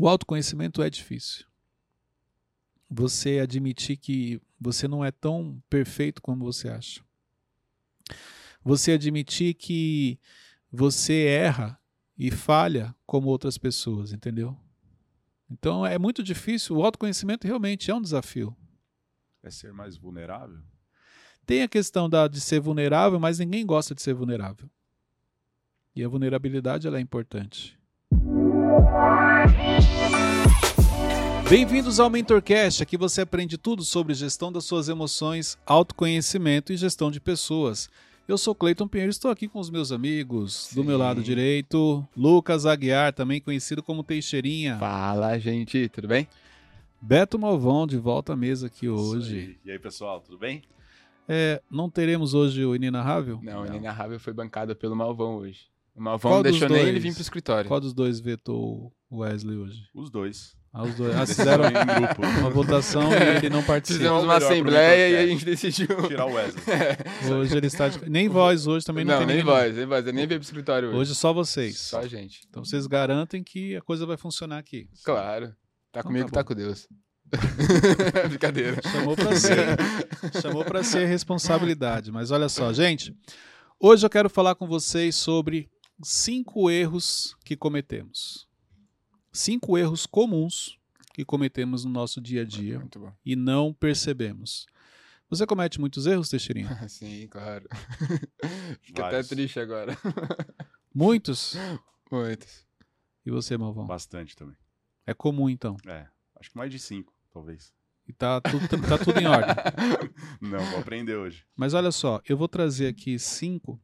O autoconhecimento é difícil. Você admitir que você não é tão perfeito como você acha. Você admitir que você erra e falha como outras pessoas, entendeu? Então é muito difícil. O autoconhecimento realmente é um desafio. É ser mais vulnerável? Tem a questão da, de ser vulnerável, mas ninguém gosta de ser vulnerável. E a vulnerabilidade ela é importante. Bem-vindos ao MentorCast. Aqui você aprende tudo sobre gestão das suas emoções, autoconhecimento e gestão de pessoas. Eu sou Cleiton Pinheiro, estou aqui com os meus amigos. Sim. Do meu lado direito, Lucas Aguiar, também conhecido como Teixeirinha. Fala, gente, tudo bem? Beto Malvão, de volta à mesa aqui hoje. Aí. E aí, pessoal, tudo bem? É, não teremos hoje o Inenarrável? Não, o Inenarrável foi bancado pelo Malvão hoje. O Malvão Qual deixou nem ele vir pro escritório. Qual dos dois vetou o Wesley hoje? Os dois. Ah, os dois. Ah, fizeram uma votação e ele não participou. Fizemos uma assembleia e a gente decidiu. Tirar o Wesley. Hoje ele está. De... Nem voz hoje também não, não tem nem voz, nem voz. Eu nem veio pro escritório hoje. Hoje só vocês. Só a gente. Então vocês garantem que a coisa vai funcionar aqui. Claro. Tá comigo que tá, tá com Deus. Brincadeira. Chamou pra ser. Chamou pra ser responsabilidade. Mas olha só, gente. Hoje eu quero falar com vocês sobre cinco erros que cometemos cinco erros comuns que cometemos no nosso dia a dia e não percebemos. Você comete muitos erros, Teixeirinha? Sim, claro. Fica até triste agora. Muitos? Muitos. E você, Malvão? Bastante também. É comum, então? É, acho que mais de cinco, talvez. E tá tudo, tá tudo em ordem. Não, vou aprender hoje. Mas olha só, eu vou trazer aqui cinco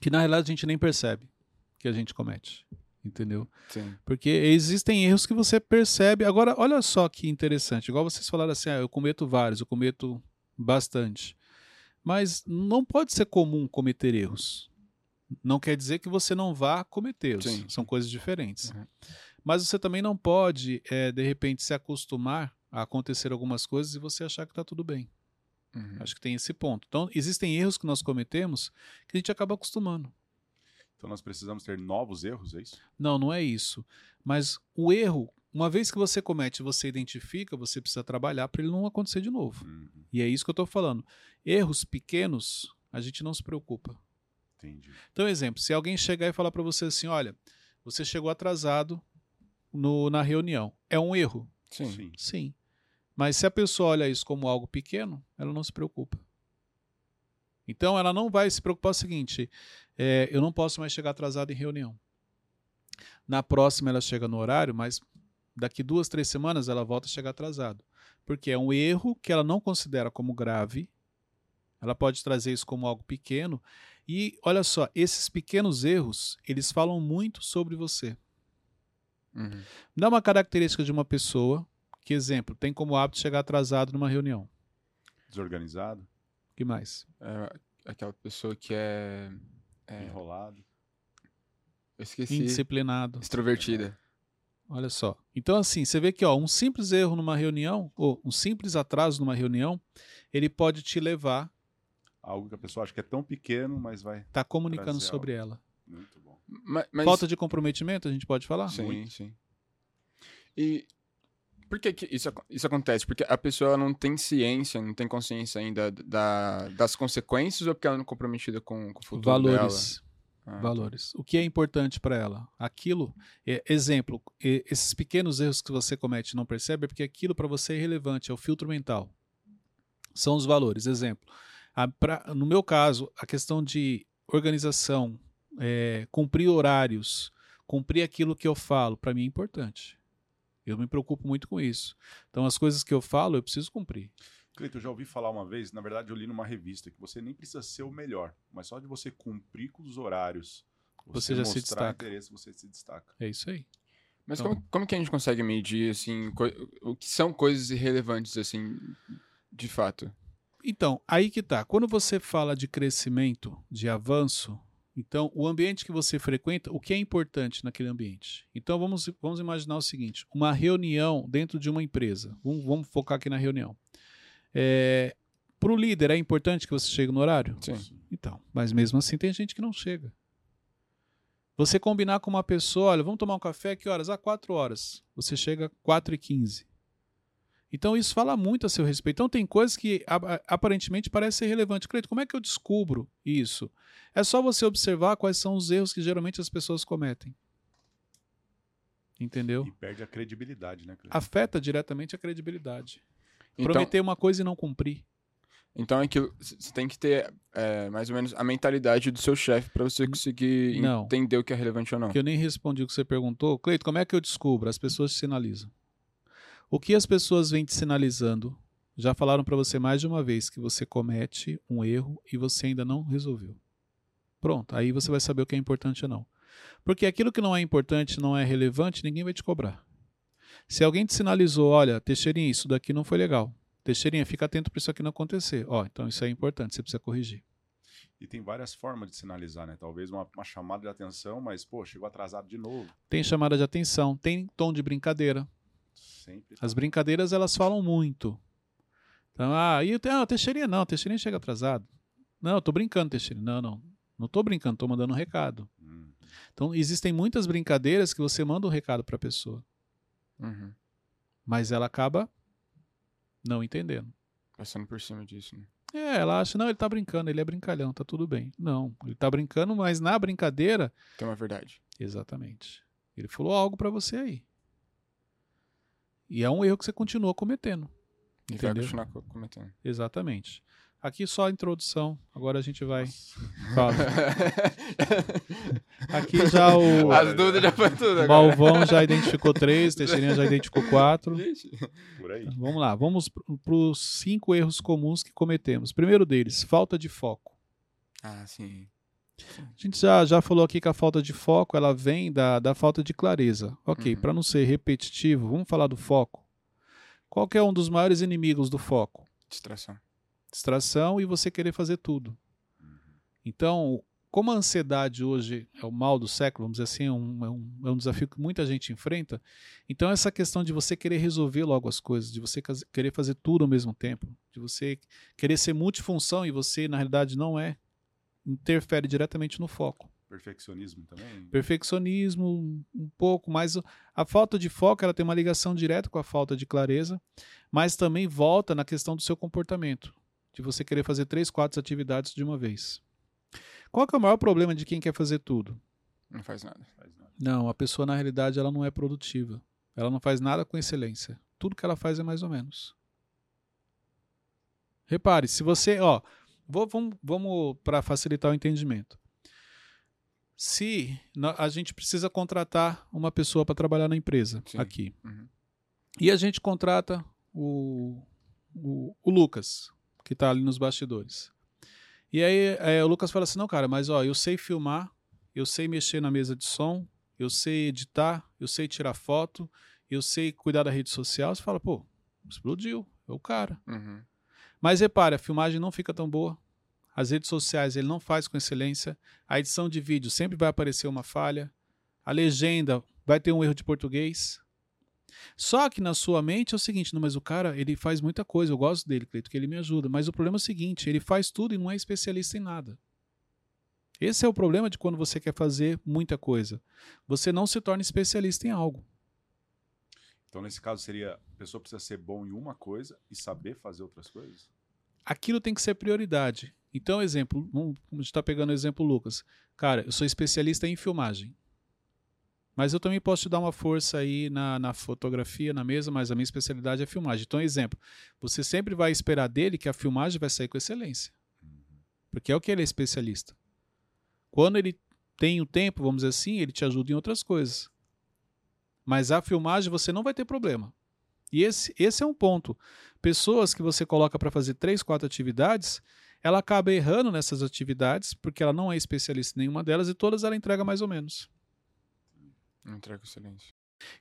que na realidade a gente nem percebe que a gente comete entendeu? Sim. Porque existem erros que você percebe. Agora, olha só que interessante. Igual vocês falaram assim, ah, eu cometo vários, eu cometo bastante. Mas não pode ser comum cometer erros. Não quer dizer que você não vá cometê-los. São coisas diferentes. Uhum. Mas você também não pode, é, de repente, se acostumar a acontecer algumas coisas e você achar que está tudo bem. Uhum. Acho que tem esse ponto. Então, existem erros que nós cometemos que a gente acaba acostumando. Então nós precisamos ter novos erros, é isso? Não, não é isso. Mas o erro, uma vez que você comete, você identifica, você precisa trabalhar para ele não acontecer de novo. Uhum. E é isso que eu estou falando. Erros pequenos, a gente não se preocupa. Entendi. Então, exemplo, se alguém chegar e falar para você assim, olha, você chegou atrasado no, na reunião, é um erro? Sim. Sim. Sim. Mas se a pessoa olha isso como algo pequeno, ela não se preocupa. Então ela não vai se preocupar com o seguinte: é, eu não posso mais chegar atrasado em reunião. Na próxima ela chega no horário, mas daqui duas, três semanas ela volta a chegar atrasado. Porque é um erro que ela não considera como grave, ela pode trazer isso como algo pequeno. E olha só, esses pequenos erros, eles falam muito sobre você. Uhum. Dá uma característica de uma pessoa que, exemplo, tem como hábito chegar atrasado numa reunião. Desorganizado que mais? É, aquela pessoa que é, é... Enrolado. Eu esqueci. Indisciplinado. Extrovertida. Olha só. Então, assim, você vê que ó, um simples erro numa reunião, ou um simples atraso numa reunião, ele pode te levar. Algo que a pessoa acha que é tão pequeno, mas vai. Tá comunicando sobre algo. ela. Muito bom. Mas, mas... Falta de comprometimento, a gente pode falar? Sim, Muito. sim. E por que, que isso, isso acontece? Porque a pessoa não tem ciência, não tem consciência ainda da, das consequências ou porque ela não é comprometida com, com o futuro Valores. Ah, tá. Valores. O que é importante para ela? Aquilo, é, exemplo, é, esses pequenos erros que você comete e não percebe é porque aquilo para você é irrelevante, é o filtro mental. São os valores. Exemplo, a, pra, no meu caso, a questão de organização, é, cumprir horários, cumprir aquilo que eu falo, para mim é importante. Eu me preocupo muito com isso. Então, as coisas que eu falo, eu preciso cumprir. Cleiton, eu já ouvi falar uma vez, na verdade eu li numa revista, que você nem precisa ser o melhor, mas só de você cumprir com os horários, você, você já se destaca. interesse, você se destaca. É isso aí. Mas então, como, como que a gente consegue medir, assim, o que são coisas irrelevantes, assim, de fato? Então, aí que tá. Quando você fala de crescimento, de avanço, então, o ambiente que você frequenta, o que é importante naquele ambiente? Então, vamos, vamos imaginar o seguinte: uma reunião dentro de uma empresa. Vamos, vamos focar aqui na reunião. É, Para o líder, é importante que você chegue no horário? Sim. Então, mas mesmo assim, tem gente que não chega. Você combinar com uma pessoa, olha, vamos tomar um café, que horas? Ah, 4 horas. Você chega 4 e 15. Então isso fala muito a seu respeito. Então tem coisas que aparentemente parecem ser relevantes. Cleito, como é que eu descubro isso? É só você observar quais são os erros que geralmente as pessoas cometem. Entendeu? E perde a credibilidade, né? Cleito? Afeta diretamente a credibilidade. Então, Prometer uma coisa e não cumprir. Então é que você tem que ter é, mais ou menos a mentalidade do seu chefe para você conseguir não. entender o que é relevante ou não. Que eu nem respondi o que você perguntou. Cleito, como é que eu descubro? As pessoas te sinalizam. O que as pessoas vêm te sinalizando? Já falaram para você mais de uma vez que você comete um erro e você ainda não resolveu. Pronto, aí você vai saber o que é importante ou não. Porque aquilo que não é importante, não é relevante, ninguém vai te cobrar. Se alguém te sinalizou, olha, Teixeirinha, isso daqui não foi legal. Teixeirinha, fica atento para isso aqui não acontecer. Ó, então isso é importante, você precisa corrigir. E tem várias formas de sinalizar, né? Talvez uma, uma, chamada de atenção, mas, pô, chegou atrasado de novo. Tem chamada de atenção, tem tom de brincadeira. Sempre. As brincadeiras, elas falam muito. Então, ah, e ah, Teixeirinha não, Teixeirinha chega atrasado. Não, eu tô brincando, Teixeirinha. Não, não. Não tô brincando, tô mandando um recado. Uhum. Então, existem muitas brincadeiras que você manda um recado para a pessoa. Uhum. Mas ela acaba não entendendo. Passando por cima disso, né? É, ela acha, não, ele tá brincando, ele é brincalhão, tá tudo bem. Não, ele tá brincando, mas na brincadeira. Tem uma verdade. Exatamente. Ele falou algo para você aí. E é um erro que você continua cometendo. E entendeu? vai continuar cometendo. Exatamente. Aqui só a introdução, agora a gente vai. Aqui já o. As dúvidas já foi tudo. Agora. Malvão já identificou três, Teixeirinha já identificou quatro. Por aí. Então, vamos lá, vamos para os cinco erros comuns que cometemos. Primeiro deles, falta de foco. Ah, sim. A gente já, já falou aqui que a falta de foco ela vem da, da falta de clareza. Ok, uhum. para não ser repetitivo, vamos falar do foco. Qual é um dos maiores inimigos do foco? Distração distração e você querer fazer tudo. Então, como a ansiedade hoje é o mal do século, vamos dizer assim, é um, é um, é um desafio que muita gente enfrenta, então essa questão de você querer resolver logo as coisas, de você querer fazer tudo ao mesmo tempo, de você querer ser multifunção e você, na realidade, não é, interfere diretamente no foco. Perfeccionismo também? Perfeccionismo, um pouco, mas a falta de foco ela tem uma ligação direta com a falta de clareza, mas também volta na questão do seu comportamento de você querer fazer três, quatro atividades de uma vez. Qual é o maior problema de quem quer fazer tudo? Não faz nada. Não, a pessoa na realidade ela não é produtiva. Ela não faz nada com excelência. Tudo que ela faz é mais ou menos. Repare, se você, ó, vou, vamos, vamos para facilitar o entendimento. Se a gente precisa contratar uma pessoa para trabalhar na empresa Sim. aqui, uhum. e a gente contrata o, o, o Lucas, que tá ali nos bastidores. E aí é, o Lucas fala assim: não, cara, mas ó, eu sei filmar, eu sei mexer na mesa de som, eu sei editar, eu sei tirar foto, eu sei cuidar da rede social. Você fala, pô, explodiu, é o cara. Uhum. Mas repare, a filmagem não fica tão boa. As redes sociais ele não faz com excelência. A edição de vídeo sempre vai aparecer uma falha. A legenda vai ter um erro de português. Só que na sua mente é o seguinte, não, mas o cara, ele faz muita coisa, eu gosto dele, Cleito, que ele me ajuda, mas o problema é o seguinte, ele faz tudo e não é especialista em nada. Esse é o problema de quando você quer fazer muita coisa. Você não se torna especialista em algo. Então, nesse caso, seria a pessoa precisa ser bom em uma coisa e saber fazer outras coisas? Aquilo tem que ser prioridade. Então, exemplo, vamos, a gente está pegando o exemplo Lucas. Cara, eu sou especialista em filmagem. Mas eu também posso te dar uma força aí na, na fotografia, na mesa, mas a minha especialidade é filmagem. Então, exemplo, você sempre vai esperar dele que a filmagem vai sair com excelência. Porque é o que ele é especialista. Quando ele tem o tempo, vamos dizer assim, ele te ajuda em outras coisas. Mas a filmagem você não vai ter problema. E esse, esse é um ponto. Pessoas que você coloca para fazer três, quatro atividades, ela acaba errando nessas atividades, porque ela não é especialista em nenhuma delas e todas ela entrega mais ou menos. Entrega excelência.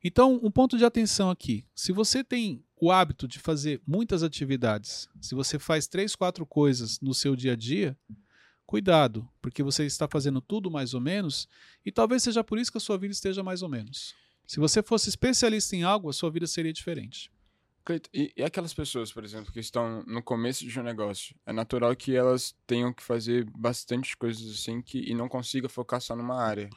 Então, um ponto de atenção aqui. Se você tem o hábito de fazer muitas atividades, se você faz três, quatro coisas no seu dia a dia, cuidado, porque você está fazendo tudo mais ou menos, e talvez seja por isso que a sua vida esteja mais ou menos. Se você fosse especialista em algo, a sua vida seria diferente. E, e aquelas pessoas, por exemplo, que estão no começo de um negócio, é natural que elas tenham que fazer bastante coisas assim que, e não consiga focar só numa área.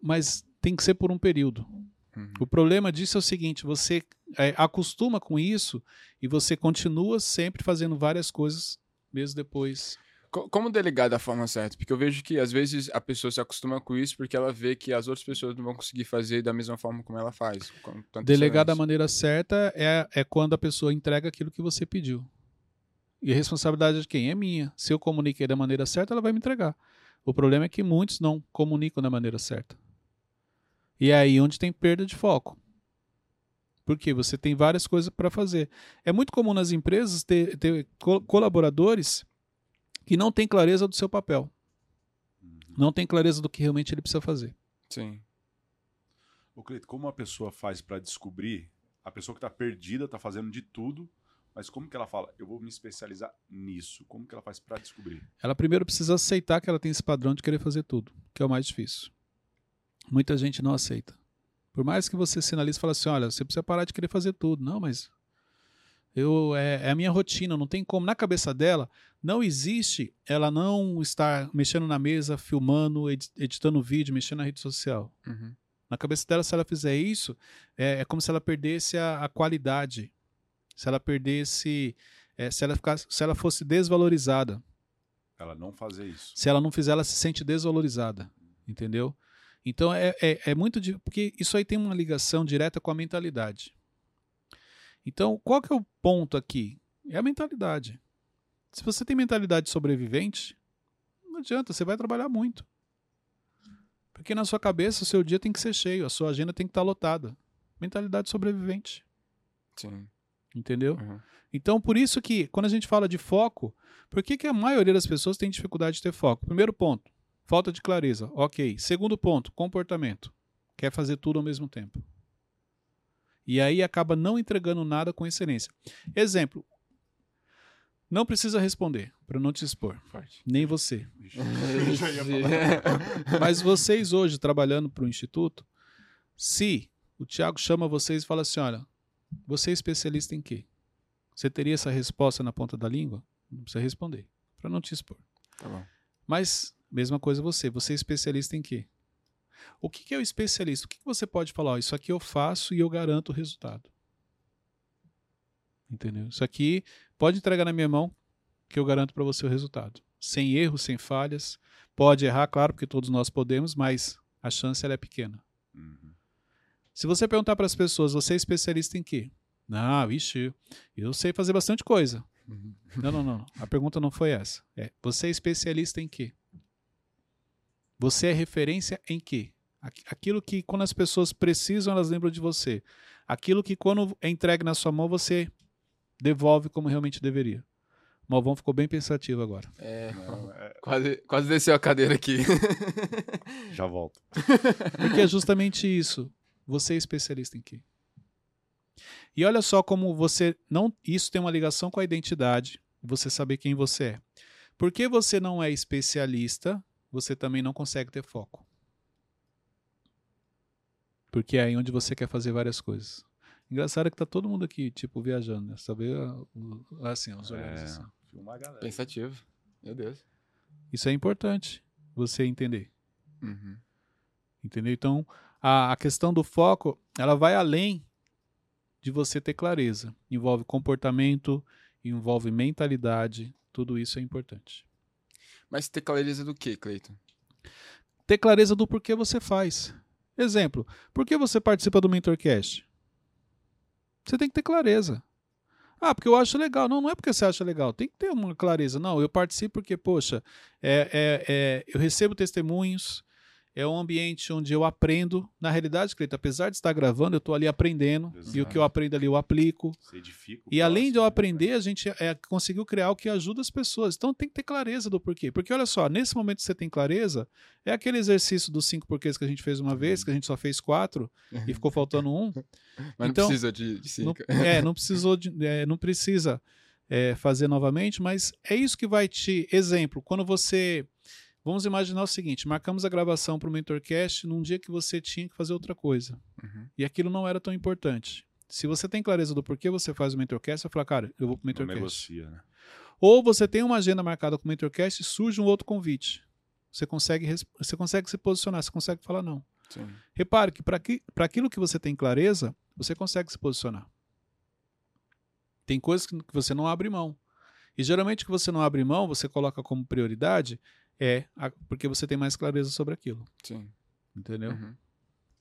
mas tem que ser por um período. Uhum. O problema disso é o seguinte: você é, acostuma com isso e você continua sempre fazendo várias coisas, mesmo depois. Como delegar da forma certa? Porque eu vejo que às vezes a pessoa se acostuma com isso porque ela vê que as outras pessoas não vão conseguir fazer da mesma forma como ela faz. Delegar da maneira certa é, é quando a pessoa entrega aquilo que você pediu. E a responsabilidade é de quem? É minha. Se eu comuniquei da maneira certa, ela vai me entregar. O problema é que muitos não comunicam da maneira certa. E é aí onde tem perda de foco. Porque você tem várias coisas para fazer. É muito comum nas empresas ter, ter colaboradores que não têm clareza do seu papel. Uhum. Não tem clareza do que realmente ele precisa fazer. Sim. O Cleito, como a pessoa faz para descobrir? A pessoa que está perdida, está fazendo de tudo, mas como que ela fala? Eu vou me especializar nisso. Como que ela faz para descobrir? Ela primeiro precisa aceitar que ela tem esse padrão de querer fazer tudo, que é o mais difícil. Muita gente não aceita. Por mais que você sinalize e fale assim, olha, você precisa parar de querer fazer tudo. Não, mas eu é, é, a minha rotina, não tem como. Na cabeça dela, não existe ela não estar mexendo na mesa, filmando, editando vídeo, mexendo na rede social. Uhum. Na cabeça dela, se ela fizer isso, é, é como se ela perdesse a, a qualidade. Se ela perdesse. É, se, ela ficasse, se ela fosse desvalorizada. Ela não fazer isso. Se ela não fizer, ela se sente desvalorizada. Entendeu? Então é, é, é muito. Porque isso aí tem uma ligação direta com a mentalidade. Então, qual que é o ponto aqui? É a mentalidade. Se você tem mentalidade sobrevivente, não adianta, você vai trabalhar muito. Porque na sua cabeça o seu dia tem que ser cheio, a sua agenda tem que estar lotada. Mentalidade sobrevivente. Sim. Entendeu? Uhum. Então, por isso que, quando a gente fala de foco, por que, que a maioria das pessoas tem dificuldade de ter foco? Primeiro ponto, falta de clareza. Ok. Segundo ponto, comportamento. Quer fazer tudo ao mesmo tempo. E aí acaba não entregando nada com excelência. Exemplo. Não precisa responder, para não te expor. Forte. Nem você. Mas vocês hoje, trabalhando para o Instituto, se o Tiago chama vocês e fala assim: olha, você é especialista em quê? Você teria essa resposta na ponta da língua? Não precisa responder, para não te expor. Tá Mas, mesma coisa você. Você é especialista em quê? O que, que é o especialista? O que, que você pode falar? Oh, isso aqui eu faço e eu garanto o resultado. Entendeu? Isso aqui pode entregar na minha mão que eu garanto para você o resultado. Sem erros, sem falhas. Pode errar, claro, porque todos nós podemos, mas a chance é pequena. Uhum. Se você perguntar para as pessoas, você é especialista em quê? Não, vixe, eu sei fazer bastante coisa. Uhum. Não, não, não. A pergunta não foi essa. É, você é especialista em quê? Você é referência em quê? Aquilo que quando as pessoas precisam, elas lembram de você. Aquilo que quando é entregue na sua mão, você devolve como realmente deveria. O Malvão ficou bem pensativo agora. É, Não, é... Quase, quase desceu a cadeira aqui. Já volto. Porque é justamente isso. Você é especialista em quê? E olha só como você não. Isso tem uma ligação com a identidade, você saber quem você é. Porque você não é especialista, você também não consegue ter foco. Porque é aí onde você quer fazer várias coisas. Engraçado é que tá todo mundo aqui, tipo, viajando, né? Saber assim, os olhares é, assim. Pensativo. Meu Deus. Isso é importante você entender. Uhum. Entendeu? Então, a, a questão do foco, ela vai além de você ter clareza. Envolve comportamento, envolve mentalidade, tudo isso é importante. Mas ter clareza do que, Cleiton? Ter clareza do porquê você faz. Exemplo, por que você participa do Mentorcast? Você tem que ter clareza. Ah, porque eu acho legal. Não, não é porque você acha legal. Tem que ter uma clareza. Não, eu participo porque, poxa, é, é, é eu recebo testemunhos, é um ambiente onde eu aprendo. Na realidade, Cleiton, apesar de estar gravando, eu estou ali aprendendo. Exato. E o que eu aprendo ali eu aplico. Você edifica e além de eu né, aprender, a gente é, conseguiu criar o que ajuda as pessoas. Então tem que ter clareza do porquê. Porque olha só, nesse momento que você tem clareza, é aquele exercício dos cinco porquês que a gente fez uma vez, que a gente só fez quatro e ficou faltando um. Mas então, não precisa de, de cinco. Não, é, não precisou de, é, não precisa é, fazer novamente, mas é isso que vai te. Exemplo, quando você Vamos imaginar o seguinte: marcamos a gravação para o Mentorcast num dia que você tinha que fazer outra coisa. Uhum. E aquilo não era tão importante. Se você tem clareza do porquê você faz o Mentorcast, você fala, cara, eu vou para o Mentorcast. Negocia, né? Ou você tem uma agenda marcada com o Mentorcast e surge um outro convite. Você consegue, você consegue se posicionar, você consegue falar não. Sim. Repare que para aquilo que você tem clareza, você consegue se posicionar. Tem coisas que que você não abre mão. E geralmente que você não abre mão, você coloca como prioridade, é a- porque você tem mais clareza sobre aquilo. Sim. Entendeu? Uhum.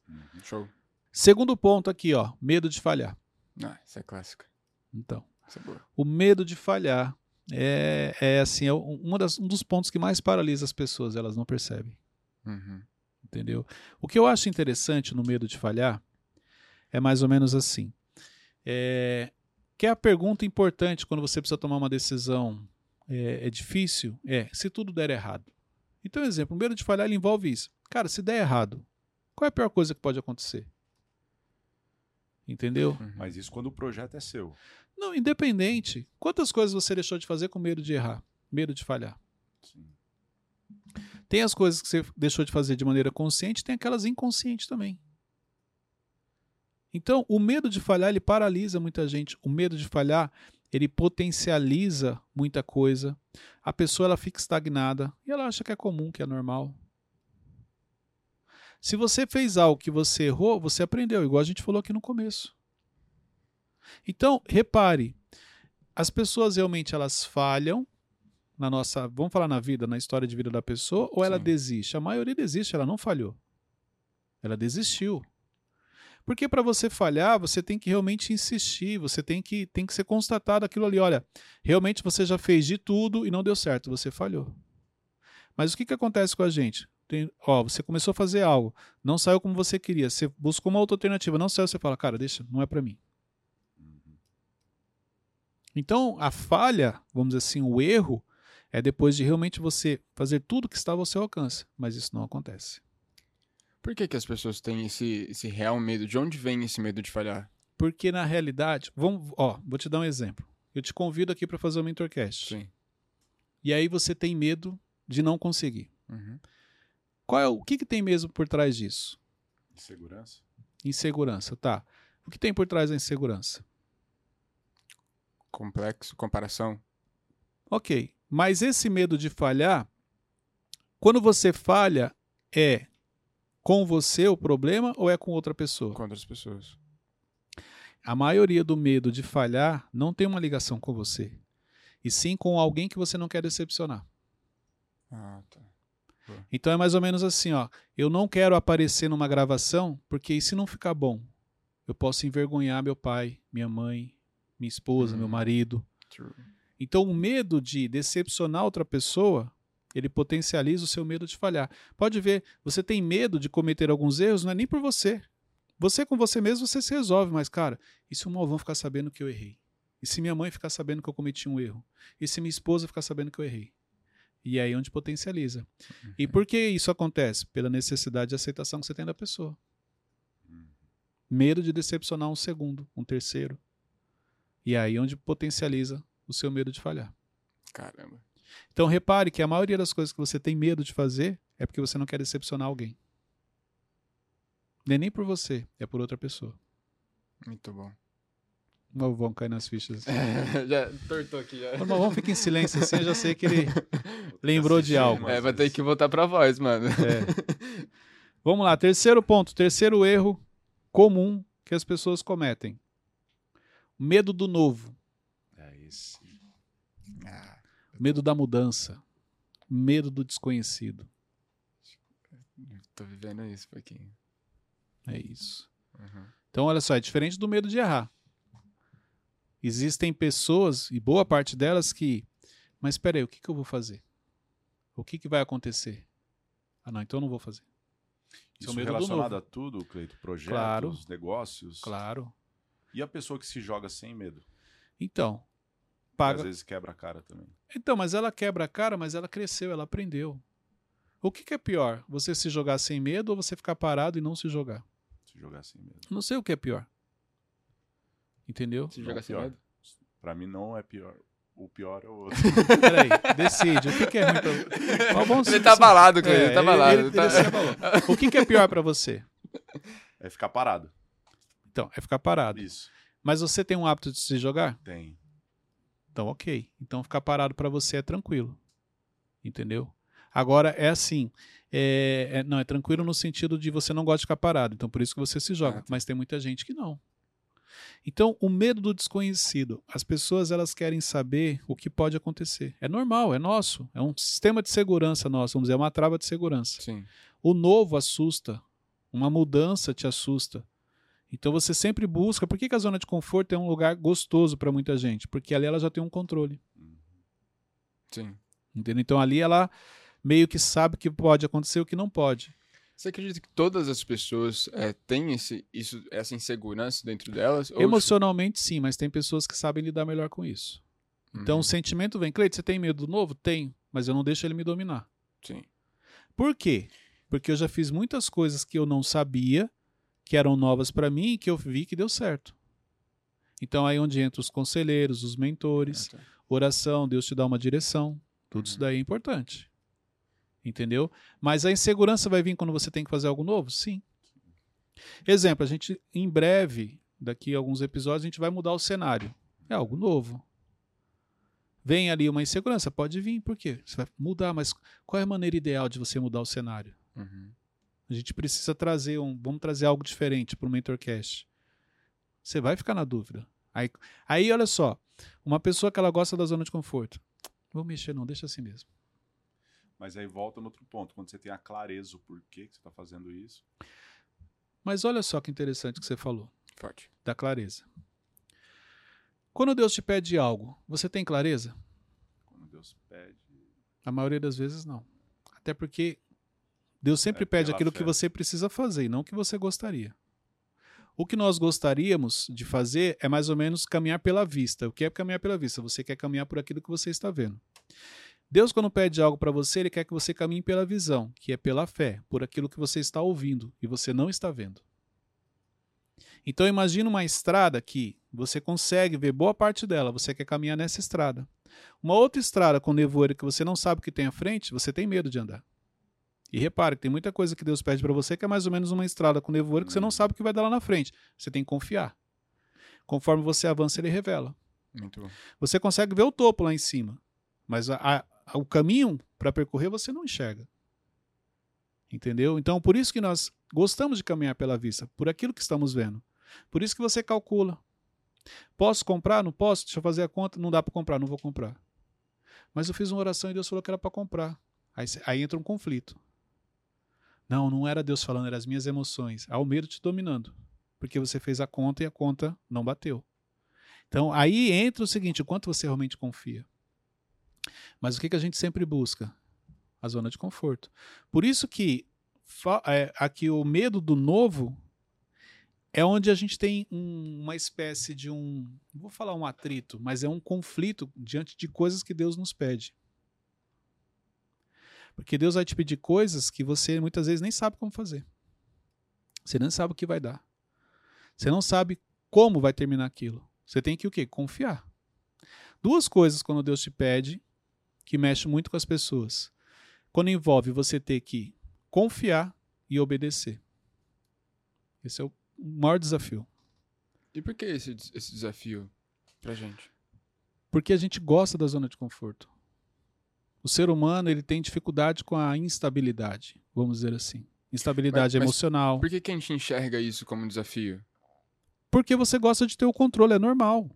Uhum. Show. Segundo ponto aqui, ó, medo de falhar. Ah, essa é clássica. Então, é boa. o medo de falhar é, é assim, é um, uma das- um dos pontos que mais paralisa as pessoas, elas não percebem. Uhum. entendeu? O que eu acho interessante no medo de falhar é mais ou menos assim. É, que é a pergunta importante quando você precisa tomar uma decisão é, é difícil, é se tudo der errado. Então, exemplo, o medo de falhar ele envolve isso. Cara, se der errado, qual é a pior coisa que pode acontecer? Entendeu? Uhum. Mas isso quando o projeto é seu. Não, independente. Quantas coisas você deixou de fazer com medo de errar? Medo de falhar? Sim. Tem as coisas que você deixou de fazer de maneira consciente, tem aquelas inconscientes também. Então, o medo de falhar, ele paralisa muita gente. O medo de falhar, ele potencializa muita coisa. A pessoa ela fica estagnada e ela acha que é comum, que é normal. Se você fez algo que você errou, você aprendeu, igual a gente falou aqui no começo. Então, repare, as pessoas realmente elas falham na nossa, vamos falar na vida, na história de vida da pessoa, ou ela Sim. desiste? A maioria desiste, ela não falhou. Ela desistiu. Porque para você falhar, você tem que realmente insistir, você tem que, tem que ser constatado aquilo ali. Olha, realmente você já fez de tudo e não deu certo, você falhou. Mas o que, que acontece com a gente? Tem, ó, você começou a fazer algo, não saiu como você queria, você buscou uma outra alternativa, não saiu, você fala, cara, deixa, não é para mim. Uhum. Então, a falha, vamos dizer assim, o erro, é depois de realmente você fazer tudo que estava ao seu alcance. Mas isso não acontece. Por que, que as pessoas têm esse, esse real medo? De onde vem esse medo de falhar? Porque na realidade, vamos, ó, vou te dar um exemplo. Eu te convido aqui para fazer o Mentorcast. Sim. E aí você tem medo de não conseguir. Uhum. Qual é o, que, que tem mesmo por trás disso? Insegurança? Insegurança, tá? O que tem por trás da insegurança? Complexo, comparação. Ok, mas esse medo de falhar, quando você falha, é com você o problema ou é com outra pessoa? com outras pessoas. A maioria do medo de falhar não tem uma ligação com você, e sim com alguém que você não quer decepcionar. Ah, tá. Então é mais ou menos assim, ó. Eu não quero aparecer numa gravação, porque e se não ficar bom? Eu posso envergonhar meu pai, minha mãe, minha esposa, meu Hum. marido. True. Então o medo de decepcionar outra pessoa, ele potencializa o seu medo de falhar. Pode ver, você tem medo de cometer alguns erros, não é nem por você. Você com você mesmo você se resolve, mas cara, e se o avô ficar sabendo que eu errei? E se minha mãe ficar sabendo que eu cometi um erro? E se minha esposa ficar sabendo que eu errei? E é aí onde potencializa. E por que isso acontece? Pela necessidade de aceitação que você tem da pessoa. Uhum. Medo de decepcionar um segundo, um terceiro. E é aí onde potencializa o seu medo de falhar. Caramba. Então repare que a maioria das coisas que você tem medo de fazer é porque você não quer decepcionar alguém. Não é nem por você, é por outra pessoa. Muito bom. Não vão cair nas fichas. já tortou aqui já. Quando o Malvão fica em silêncio assim, eu já sei que ele lembrou de algo. É, vai ter que voltar pra voz, mano. É. Vamos lá, terceiro ponto, terceiro erro comum que as pessoas cometem. Medo do novo, É esse. Ah, medo da mudança, medo do desconhecido. tô vivendo isso, pouquinho. É isso. Uhum. Então, olha só, é diferente do medo de errar. Existem pessoas, e boa parte delas, que. Mas espera aí, o que, que eu vou fazer? O que, que vai acontecer? Ah, não, então eu não vou fazer. Isso é Isso do relacionado a tudo, Cleito? Projetos, Claro. negócios. Claro. E a pessoa que se joga sem medo? Então, paga. Às vezes quebra a cara também. Então, mas ela quebra a cara, mas ela cresceu, ela aprendeu. O que, que é pior? Você se jogar sem medo ou você ficar parado e não se jogar? Se jogar sem medo. Não sei o que é pior. Entendeu? Se Não, joga sem medo? Pra mim não é pior. O pior é o outro. Peraí, decide. O que, que é ruim pra Ó, vamos- Ele tá abalado, Cleiton, ele tá ele- abalado. ele- tá- ele abalou. O que, que é pior pra você? É ficar parado. Então, é ficar parado. Isso. Mas você tem um hábito de se jogar? Tem. Então, ok. Então, ficar parado pra você é tranquilo. Entendeu? Agora, é assim. é- é- não, é tranquilo no sentido de você não gosta de ficar parado. Então, por isso que você se joga. Ah, tá. Mas tem muita gente que não. Então, o medo do desconhecido. As pessoas elas querem saber o que pode acontecer. É normal, é nosso. É um sistema de segurança nosso, vamos dizer, é uma trava de segurança. Sim. O novo assusta. Uma mudança te assusta. Então você sempre busca. Por que, que a zona de conforto é um lugar gostoso para muita gente? Porque ali ela já tem um controle. Sim. Entendeu? Então ali ela meio que sabe o que pode acontecer e o que não pode. Você acredita que todas as pessoas é, têm esse, isso, essa insegurança dentro delas? Ou- Emocionalmente, sim, mas tem pessoas que sabem lidar melhor com isso. Então Uhum. o sentimento vem. Cleide, você tem medo do novo? Tenho, mas eu não deixo ele me dominar. Sim. Por quê? Porque eu já fiz muitas coisas que eu não sabia, que eram novas para mim e que eu vi que deu certo. Então aí onde entram os conselheiros, os mentores, Ah, tá. oração, Deus te dá uma direção. Tudo isso Uhum. daí é importante. Entendeu? Mas a insegurança vai vir quando você tem que fazer algo novo? Sim. Exemplo, a gente em breve, daqui a alguns episódios, a gente vai mudar o cenário. É algo novo. Vem ali uma insegurança, pode vir, por quê? Você vai mudar, mas qual é a maneira ideal de você mudar o cenário? Uhum. A gente precisa trazer um, vamos trazer algo diferente para o MentorCast. Você vai ficar na dúvida. Aí, aí, olha só, uma pessoa que ela gosta da zona de conforto, vou mexer não, deixa assim mesmo. Mas aí volta no outro ponto, quando você tem a clareza o porquê que você está fazendo isso. Mas olha só que interessante que você falou, Forte. da clareza. Quando Deus te pede algo, você tem clareza? Quando Deus pede. A maioria das vezes não. Até porque Deus sempre É pede aquilo que fé. você precisa fazer e não o que você gostaria. O que nós gostaríamos de fazer é mais ou menos caminhar pela vista. O que é caminhar pela vista? Você quer caminhar por aquilo que você está vendo. Deus, quando pede algo para você, ele quer que você caminhe pela visão, que é pela fé, por aquilo que você está ouvindo e você não está vendo. Então imagina uma estrada que você consegue ver boa parte dela, você quer caminhar nessa estrada. Uma outra estrada com nevoeiro que você não sabe o que tem à frente, você tem medo de andar. E repare que tem muita coisa que Deus pede para você que é mais ou menos uma estrada com nevoeiro que você não sabe o que vai dar lá na frente. Você tem que confiar. Conforme você avança, ele revela. Você consegue ver o topo lá em cima, mas a- a- o caminho para percorrer você não enxerga. Entendeu? Então, por isso que nós gostamos de caminhar pela vista, por aquilo que estamos vendo. Por isso que você calcula. Posso comprar? Não posso? Deixa eu fazer a conta. Não dá para comprar, não vou comprar. Mas eu fiz uma oração e Deus falou que era para comprar. Aí, aí entra um conflito. Não, não era Deus falando, eram as minhas emoções. Há o medo te dominando. Porque você fez a conta e a conta não bateu. Então, aí entra o seguinte: o quanto você realmente confia. Mas o que, que a gente sempre busca? A zona de conforto. Por isso que é, aqui o medo do novo é onde a gente tem um- uma espécie de um. Vou falar um atrito, mas é um conflito diante de coisas que Deus nos pede. Porque Deus vai te pedir coisas que você muitas vezes nem sabe como fazer. Você nem sabe o que vai dar. Você não sabe como vai terminar aquilo. Você tem que o quê? Confiar. Duas coisas quando Deus te pede que mexe muito com as pessoas. Quando envolve você ter que confiar e obedecer. Esse é o maior desafio. E por que esse, esse desafio pra gente? Porque a gente gosta da zona de conforto. O ser humano ele tem dificuldade com a instabilidade, vamos dizer assim. Instabilidade Mas- mas emocional. Por que, que a gente enxerga isso como um desafio? Porque você gosta de ter o controle, é normal.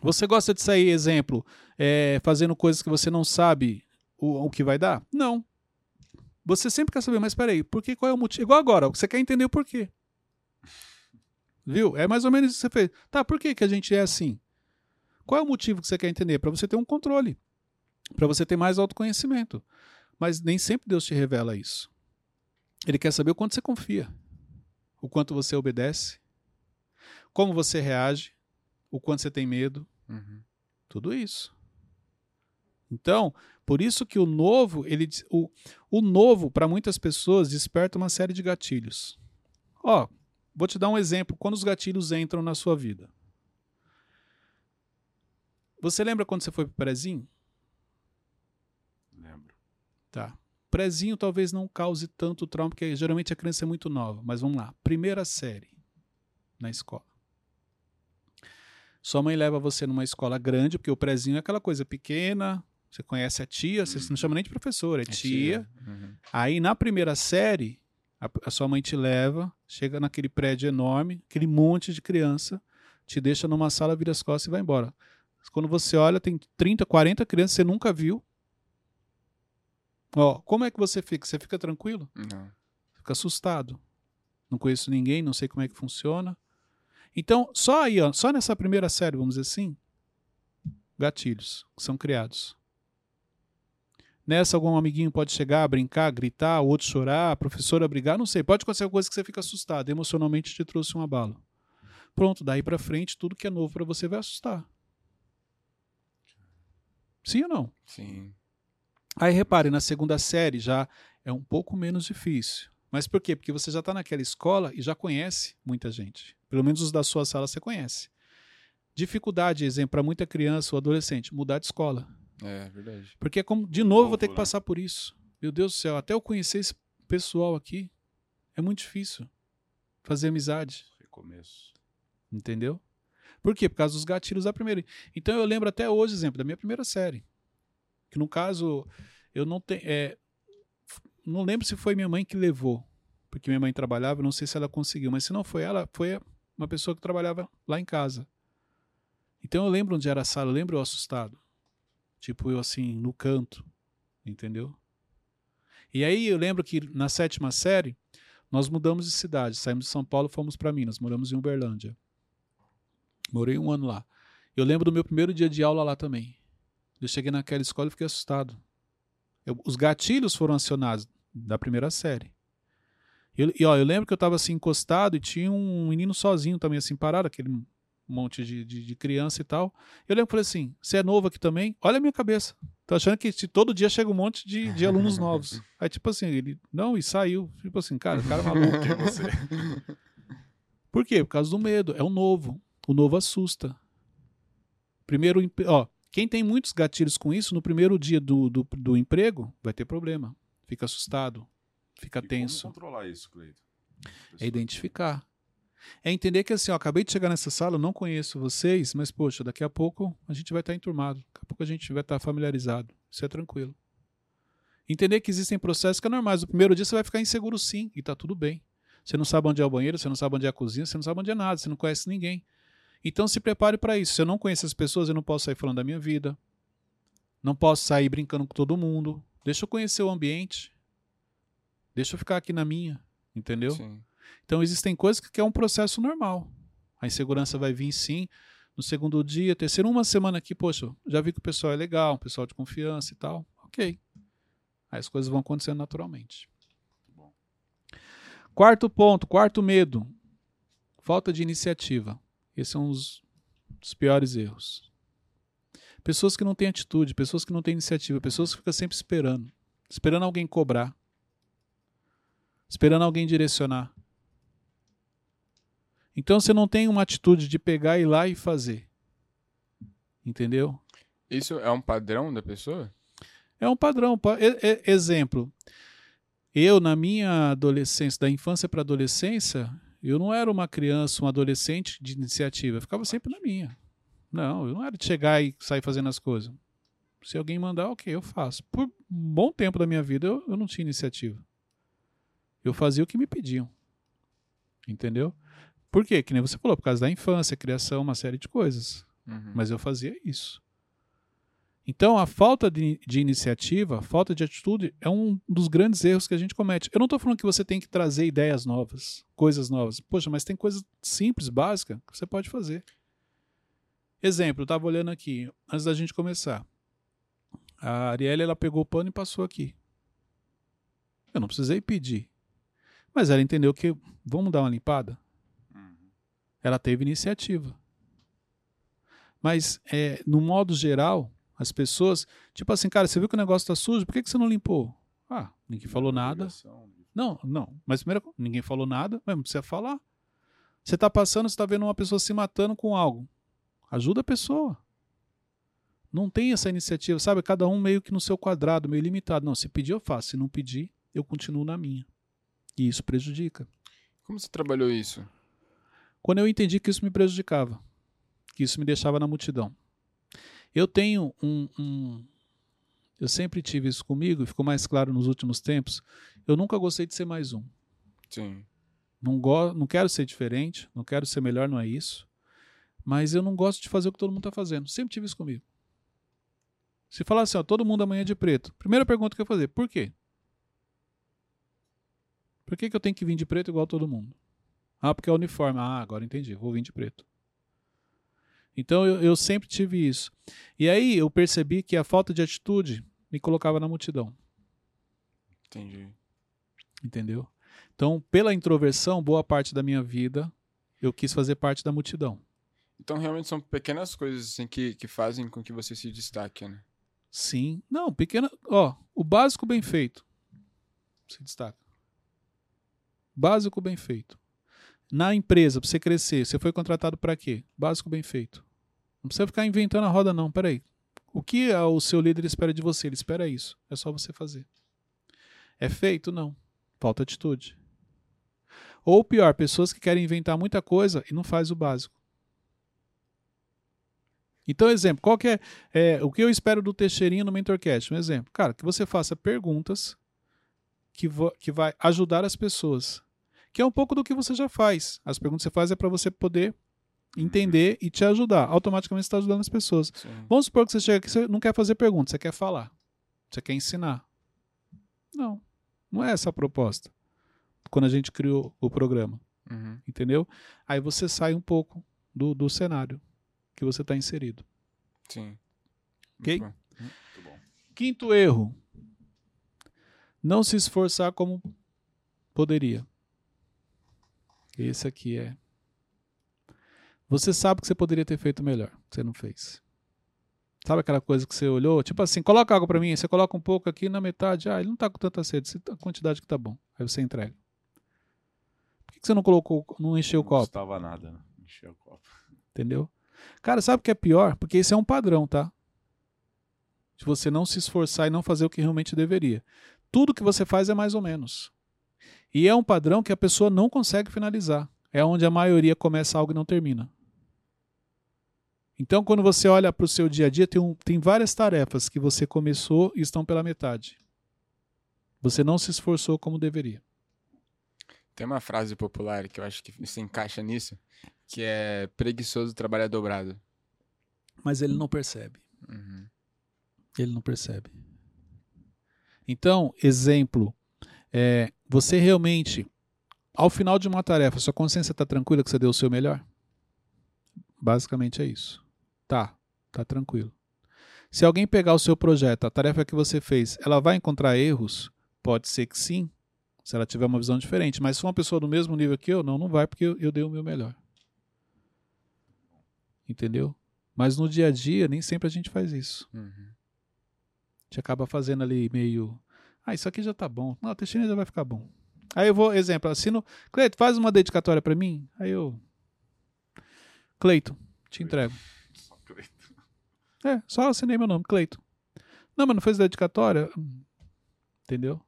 Você gosta de sair, exemplo, é, fazendo coisas que você não sabe o, o que vai dar? Não. Você sempre quer saber, mas peraí, por que, qual é o motivo? Igual agora, você quer entender o porquê. Viu? É mais ou menos isso que você fez. Tá, por que, que a gente é assim? Qual é o motivo que você quer entender? Para você ter um controle. Para você ter mais autoconhecimento. Mas nem sempre Deus te revela isso. Ele quer saber o quanto você confia, o quanto você obedece, como você reage, o quanto você tem medo, Uhum. tudo isso. Então, por isso que o novo, ele o, o novo para muitas pessoas desperta uma série de gatilhos. Ó, vou te dar um exemplo quando os gatilhos entram na sua vida. Você lembra quando você foi pro prezinho? Tá. Prezinho talvez não cause tanto trauma, porque geralmente a criança é muito nova. Mas vamos lá. Primeira série na escola. Sua mãe leva você numa escola grande, porque o prezinho é aquela coisa pequena, Você conhece a tia, você não chama nem de professora, é, É tia. Uhum. Aí na primeira série, a, a sua mãe te leva, chega naquele prédio enorme, aquele monte de criança, te deixa numa sala, vira as costas e vai embora. Quando você olha, tem 30, 40 crianças que você nunca viu. Ó, como é que você fica? Você fica tranquilo? Não. Fica assustado. Não conheço ninguém, não sei como é que funciona. Então, só aí, ó, só nessa primeira série, vamos dizer assim, gatilhos que são criados. Nessa, algum amiguinho pode chegar, brincar, gritar, o outro chorar, a professora brigar, não sei. Pode acontecer alguma coisa que você fica assustado, emocionalmente te trouxe um abalo. Pronto, daí pra frente, tudo que é novo pra você vai assustar. Sim ou não? Sim. Aí repare, na segunda série já é um pouco menos difícil. Mas por quê? Porque você já está naquela escola e já conhece muita gente. Pelo menos os da sua sala você conhece. Dificuldade, exemplo, para muita criança ou adolescente, mudar de escola. É verdade. Porque é como, de novo, eu vou ter que né? passar por isso. Meu Deus do céu, até eu conhecer esse pessoal aqui, é muito difícil fazer amizade. Recomeço. Entendeu? Por quê? Por causa dos gatilhos da primeira. Então eu lembro até hoje, exemplo, da minha primeira série. Que no caso, eu não tenho. É, não lembro se foi minha mãe que levou. Porque minha mãe trabalhava, não sei se ela conseguiu. Mas se não foi ela, foi uma pessoa que trabalhava lá em casa. Então eu lembro onde era a sala, eu lembro eu assustado. Tipo, eu assim, no canto. Entendeu? E aí eu lembro que na sétima série, nós mudamos de cidade. Saímos de São Paulo, fomos para Minas. Moramos em Uberlândia. Morei um ano lá. Eu lembro do meu primeiro dia de aula lá também. Eu cheguei naquela escola e fiquei assustado. Eu- os gatilhos foram acionados da primeira série. Eu- e ó, eu lembro que eu estava assim encostado e tinha um menino sozinho também, assim, parado, aquele monte de, de, de criança e tal. Eu lembro que falei assim: você é novo aqui também? Olha a minha cabeça. Tô achando que se todo dia chega um monte de, de alunos novos. Aí, tipo assim, ele. Não, e saiu. Tipo assim, cara, o cara é maluco. Quem é você? Por quê? Por causa do medo. É o novo. O novo assusta. Primeiro, ó, quem tem muitos gatilhos com isso, no primeiro dia do, do, do emprego, vai ter problema. Fica assustado, fica E como tenso. controlar isso, Cleito? É identificar. É entender que assim, ó, acabei de chegar nessa sala, não conheço vocês, mas poxa, daqui a pouco a gente vai estar enturmado. Daqui a pouco a gente vai estar familiarizado. Isso é tranquilo. Entender que existem processos que é normais. No primeiro dia você vai ficar inseguro sim, e tá tudo bem. Você não sabe onde é o banheiro, você não sabe onde é a cozinha, você não sabe onde é nada, você não conhece ninguém. Então se prepare para isso. Se eu não conheço as pessoas, eu não posso sair falando da minha vida. Não posso sair brincando com todo mundo. Deixa eu conhecer o ambiente. Deixa eu ficar aqui na minha, entendeu? Sim. Então existem coisas que é um processo normal. A insegurança vai vir sim. No segundo dia, terceiro, uma semana aqui, poxa, já vi que o pessoal é legal, um pessoal de confiança e tal. Ok. Aí as coisas vão acontecendo naturalmente. Quarto ponto, quarto medo. Falta de iniciativa. Esse é um dos, dos piores erros. Pessoas que não têm atitude, pessoas que não têm iniciativa, pessoas que ficam sempre esperando. Esperando alguém cobrar. Esperando alguém direcionar. Então você não tem uma atitude de pegar, ir lá e fazer. Entendeu? Isso é um padrão da pessoa? É um padrão. Pa- e- e- exemplo. Eu, na minha adolescência, da infância para adolescência, eu não era uma criança, um adolescente de iniciativa. Eu ficava sempre na minha. Não, eu não era de chegar e sair fazendo as coisas. Se alguém mandar, ok, eu faço. Por um bom tempo da minha vida, eu, eu não tinha iniciativa. Eu fazia o que me pediam. Entendeu? Por quê? Que nem você falou, por causa da infância, criação, uma série de coisas. Uhum. Mas eu fazia isso. Então, a falta de, de iniciativa, a falta de atitude é um dos grandes erros que a gente comete. Eu não estou falando que você tem que trazer ideias novas, coisas novas. Poxa, mas tem coisas simples, básicas, que você pode fazer. Exemplo, eu estava olhando aqui, antes da gente começar. A Arielle, ela pegou o pano e passou aqui. Eu não precisei pedir. Mas ela entendeu que, vamos dar uma limpada? Uhum. ela teve iniciativa. Mas, é, no modo geral, as pessoas, tipo assim, cara, você viu que o negócio tá sujo, por que, que você não limpou? Ah, ninguém falou nada. Não, não. Mas primeiro, ninguém falou nada, mas não precisa falar. Você tá passando, você tá vendo uma pessoa se matando com algo. Ajuda a pessoa. Não tem essa iniciativa, sabe? Cada um meio que no seu quadrado, meio limitado. Não, se pedir, eu faço. Se não pedir, eu continuo na minha. E isso prejudica. Como você trabalhou isso? quando eu entendi que isso me prejudicava, que isso me deixava na multidão. Eu tenho um, um- eu sempre tive isso comigo e ficou mais claro nos últimos tempos. Eu nunca gostei de ser mais um. Sim. Não, go não quero ser diferente, não quero ser melhor, não é isso. Mas eu não gosto de fazer o que todo mundo está fazendo. Sempre tive isso comigo. Se falar assim, ó, todo mundo amanhã é de preto. Primeira pergunta que eu fazer, por quê? Por que, que eu tenho que vir de preto igual todo mundo? Ah, porque é uniforme. Ah, agora entendi, vou vir de preto. Então eu, eu sempre tive isso. E aí eu percebi que a falta de atitude me colocava na multidão. Entendi. Entendeu? Então, pela introversão, boa parte da minha vida eu quis fazer parte da multidão. Então, realmente são pequenas coisas assim, que, que fazem com que você se destaque, né? Sim. Não, pequena. Ó, o básico bem feito se destaca. Básico bem feito. Na empresa, para você crescer, você foi contratado para quê? Básico bem feito. Não precisa ficar inventando a roda, não. Peraí. O que o seu líder espera de você? Ele espera isso. É só você fazer. É feito? Não. Falta atitude. Ou pior, pessoas que querem inventar muita coisa e não faz o básico. Então, exemplo, qual que é, é, o que eu espero do Teixeirinho no MentorCast? Um exemplo, cara, que você faça perguntas que, que vai ajudar as pessoas, que é um pouco do que você já faz. As perguntas que você faz é para você poder entender e te ajudar. Automaticamente você está ajudando as pessoas. Sim. Vamos supor que você chega aqui, você não quer fazer perguntas, você quer falar, você quer ensinar. Não, não é essa a proposta. Quando a gente criou o programa, Uhum. entendeu? Aí você sai um pouco do, do cenário que você está inserido. Sim. Ok? Muito bom. Muito bom. Quinto erro: não se esforçar como poderia. Esse aqui é. Você sabe que você poderia ter feito melhor, você não fez. Sabe aquela coisa que você olhou? Tipo assim, coloca água para mim, você coloca um pouco aqui na metade. Ah, ele não tá com tanta sede, tá- a quantidade que tá bom. Aí você entrega. Por que que você não colocou, não encheu o Não copo? custava nada, né? Encher o copo. Entendeu? Cara, sabe o que é pior? Porque isso é um padrão, tá? De você não se esforçar e não fazer o que realmente deveria. Tudo que você faz é mais ou menos. E é um padrão que a pessoa não consegue finalizar. É onde a maioria começa algo e não termina. Então, quando você olha para o seu dia a dia, tem, um- tem várias tarefas que você começou e estão pela metade. Você não se esforçou como deveria. Tem uma frase popular que eu acho que se encaixa nisso, que é preguiçoso trabalhar dobrado. Mas ele não percebe. Uhum. Ele não percebe. Então, exemplo, é, você realmente, ao final de uma tarefa, sua consciência está tranquila que você deu o seu melhor? Basicamente é isso. Tá, tá tranquilo. Se alguém pegar o seu projeto, a tarefa que você fez, ela vai encontrar erros? Pode ser que sim, se ela tiver uma visão diferente. Mas se uma pessoa do mesmo nível que eu, não, não vai, porque eu, eu dei o meu melhor. Entendeu? Mas no dia a dia, nem sempre a gente faz isso. Uhum. A gente acaba fazendo ali meio. Ah, isso aqui já tá bom. Não, a Teixeira já vai ficar bom. Aí eu vou, exemplo, assino. Cleito, faz uma dedicatória pra mim. Aí eu. Cleito, te entrego. Só acredito. É, só assinei meu nome, Cleito. Não, mas não fez dedicatória? Entendeu?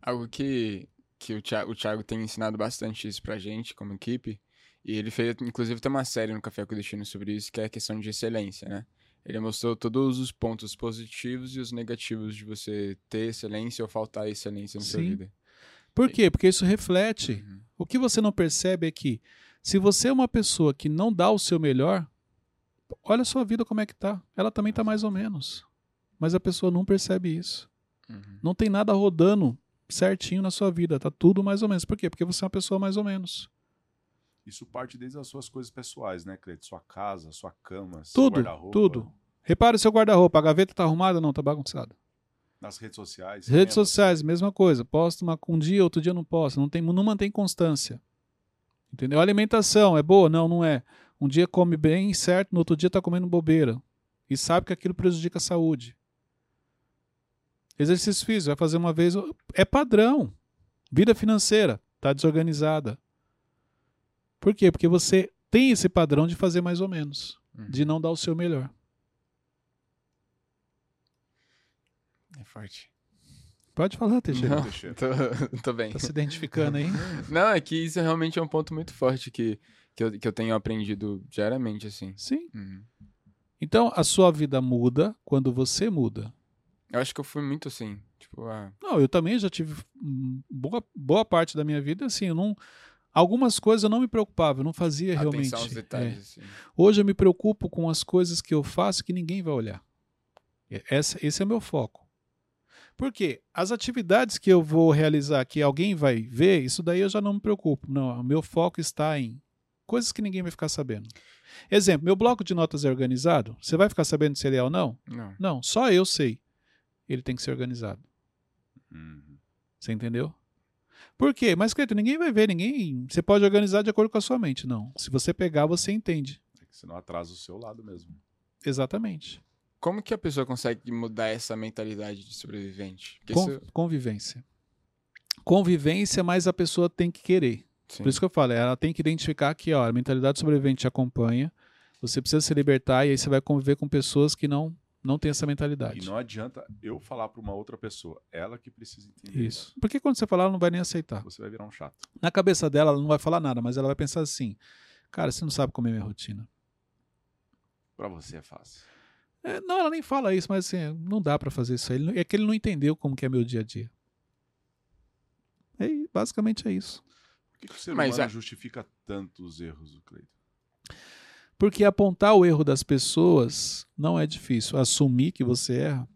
Algo que, que o, Thiago, o Thiago tem ensinado bastante isso pra gente, como equipe, e ele fez, inclusive, tem uma série no Café com Destino sobre isso, que é a questão de excelência, né? Ele mostrou todos os pontos positivos e os negativos de você ter excelência ou faltar excelência na sua Sim. vida. Por quê? Porque isso reflete. Uhum. O que você não percebe é que, se você é uma pessoa que não dá o seu melhor, olha a sua vida como é que tá. Ela também tá mais ou menos. Mas a pessoa não percebe isso. Uhum. Não tem nada rodando certinho na sua vida. Tá tudo mais ou menos. Por quê? Porque você é uma pessoa mais ou menos. Isso parte desde as suas coisas pessoais, né, Cleito? Sua casa, sua cama, seu Tudo, guarda-roupa. tudo. Repara o seu guarda-roupa. A gaveta tá arrumada? Não, tá bagunçada. Nas redes sociais. Redes você? sociais, mesma coisa. Posta uma, um dia, outro dia não posta. Não, tem, não mantém constância. Entendeu? A alimentação é boa? Não, não é. Um dia come bem, certo, no outro dia tá comendo bobeira. E sabe que aquilo prejudica a saúde. Exercício físico, vai fazer uma vez. É padrão. Vida financeira, tá desorganizada. Por quê? Porque você tem esse padrão de fazer mais ou menos. Uhum. De não dar o seu melhor. É forte. Pode falar, Teixeira. Não, tô, tô bem. Tá se identificando aí? Não, é que isso realmente é um ponto muito forte que, que, eu, que eu tenho aprendido diariamente, assim. Sim. Uhum. Então, a sua vida muda quando você muda. Eu acho que eu fui muito assim. Tipo, ah, Não, eu também já tive boa, boa parte da minha vida assim, eu não algumas coisas eu não me preocupava, eu não fazia realmente. atenção aos É. detalhes. assim. Hoje eu me preocupo com as coisas que eu faço que ninguém vai olhar. Essa, esse é o meu foco. Por quê? As atividades que eu vou realizar que alguém vai ver, isso daí eu já não me preocupo. Não, o meu foco está em coisas que ninguém vai ficar sabendo. Exemplo, meu bloco de notas é organizado? Você vai ficar sabendo se ele é ou não? Não. Não, só eu sei. Ele tem que ser organizado. Uhum. Você entendeu? Por quê? Mas, Cleiton, ninguém vai ver, ninguém. Você pode organizar de acordo com a sua mente. Não. Se você pegar, você entende. É que você não atrasa o seu lado mesmo. Exatamente. Como que a pessoa consegue mudar essa mentalidade de sobrevivente? Con- isso- Convivência. Convivência, mas a pessoa tem que querer. sim. Por isso que eu falo, ela tem que identificar que ó, a mentalidade sobrevivente te acompanha, você precisa se libertar e aí você vai conviver com pessoas que não, não têm essa mentalidade. E não adianta eu falar pra uma outra pessoa. Ela que precisa entender. Isso. Porque quando você falar, ela não vai nem aceitar. Você vai virar um chato. Na cabeça dela, ela não vai falar nada, mas ela vai pensar assim: cara, você não sabe como é minha rotina. Pra você é fácil. É, não, ela nem fala isso, mas assim, não dá pra fazer isso aí. Ele É que ele não entendeu como que é meu dia a dia. É, basicamente é isso. Por que, que o ser Mas humano a- justifica tantos erros, Cleiton? Porque apontar o erro das pessoas não é difícil. Assumir que você erra,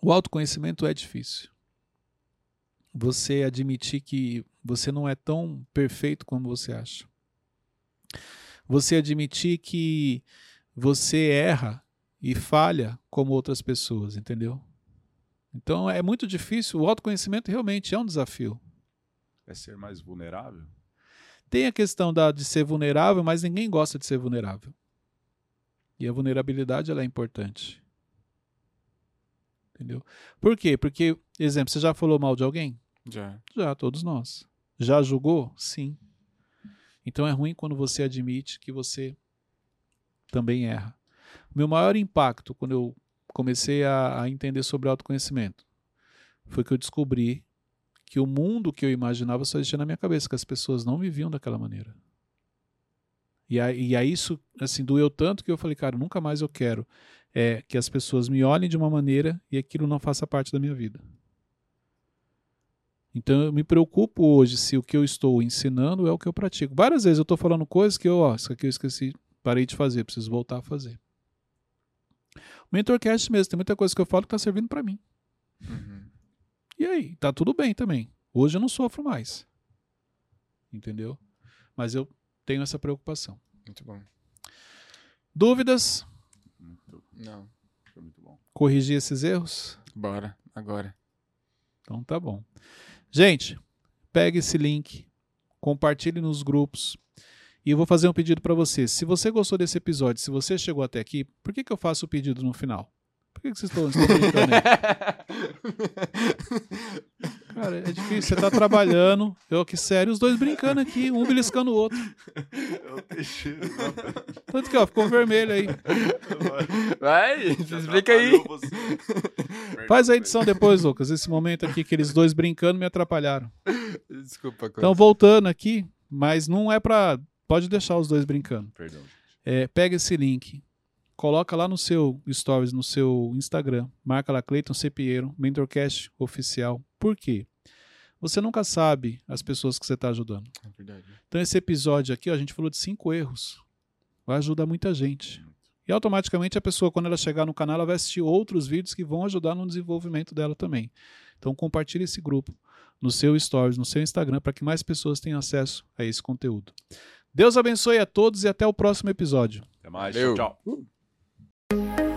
o autoconhecimento é difícil. Você admitir que você não é tão perfeito como você acha. Você admitir que você erra e falha como outras pessoas, entendeu? Então é muito difícil. O autoconhecimento realmente é um desafio. É ser mais vulnerável? Tem a questão da, de ser vulnerável, mas ninguém gosta de ser vulnerável. E a vulnerabilidade ela é importante. Entendeu? Por quê? Porque, exemplo, você já falou mal de alguém? Já. Já, todos nós. Já julgou? Sim. Então é ruim quando você admite que você também erra. Meu maior impacto quando eu comecei a, a entender sobre autoconhecimento foi que eu descobri que o mundo que eu imaginava só existia na minha cabeça, que as pessoas não me viam daquela maneira. E aí, e isso assim doeu tanto que eu falei, cara, nunca mais eu quero é, que as pessoas me olhem de uma maneira e aquilo não faça parte da minha vida. Então eu me preocupo hoje se o que eu estou ensinando é o que eu pratico. Várias vezes eu estou falando coisas que eu, ó, isso aqui eu esqueci, parei de fazer, preciso voltar a fazer. O Mentorcast mesmo, tem muita coisa que eu falo que está servindo para mim. Uhum. E aí, tá tudo bem também. Hoje eu não sofro mais. Entendeu? Mas eu tenho essa preocupação. Muito bom. Dúvidas? Muito, Não. foi muito bom. Corrigir esses erros? Bora. Agora. Então tá bom. Gente, pegue esse link, compartilhe nos grupos. E eu vou fazer um pedido para você. Se você gostou desse episódio, se você chegou até aqui, por que, que eu faço o pedido no final? Por que, que vocês estão, estão brincando aí? Cara, é difícil. Você tá trabalhando. Eu aqui, sério, os dois brincando aqui, um beliscando o outro. É o Teixeira. Tanto que, ó, ficou vermelho aí. Vai, explica aí. você. Faz a edição depois, Lucas. Esse momento aqui, aqueles dois brincando, me atrapalharam. Desculpa, Então, Cleiton. voltando aqui, mas não é pra. Pode deixar os dois brincando. Perdão, gente. É, pega esse link, coloca lá no seu stories, no seu Instagram, marca lá Cleiton C. Pinheiro, Mentorcast Oficial. Por quê? Você nunca sabe as pessoas que você está ajudando. É verdade. Então, esse episódio aqui, ó, a gente falou de cinco erros. Vai ajudar muita gente. E automaticamente a pessoa, quando ela chegar no canal, ela vai assistir outros vídeos que vão ajudar no desenvolvimento dela também. Então, compartilhe esse grupo no seu stories, no seu Instagram, para que mais pessoas tenham acesso a esse conteúdo. Deus abençoe a todos e até o próximo episódio. Até mais. Valeu. Tchau, tchau. Thank you.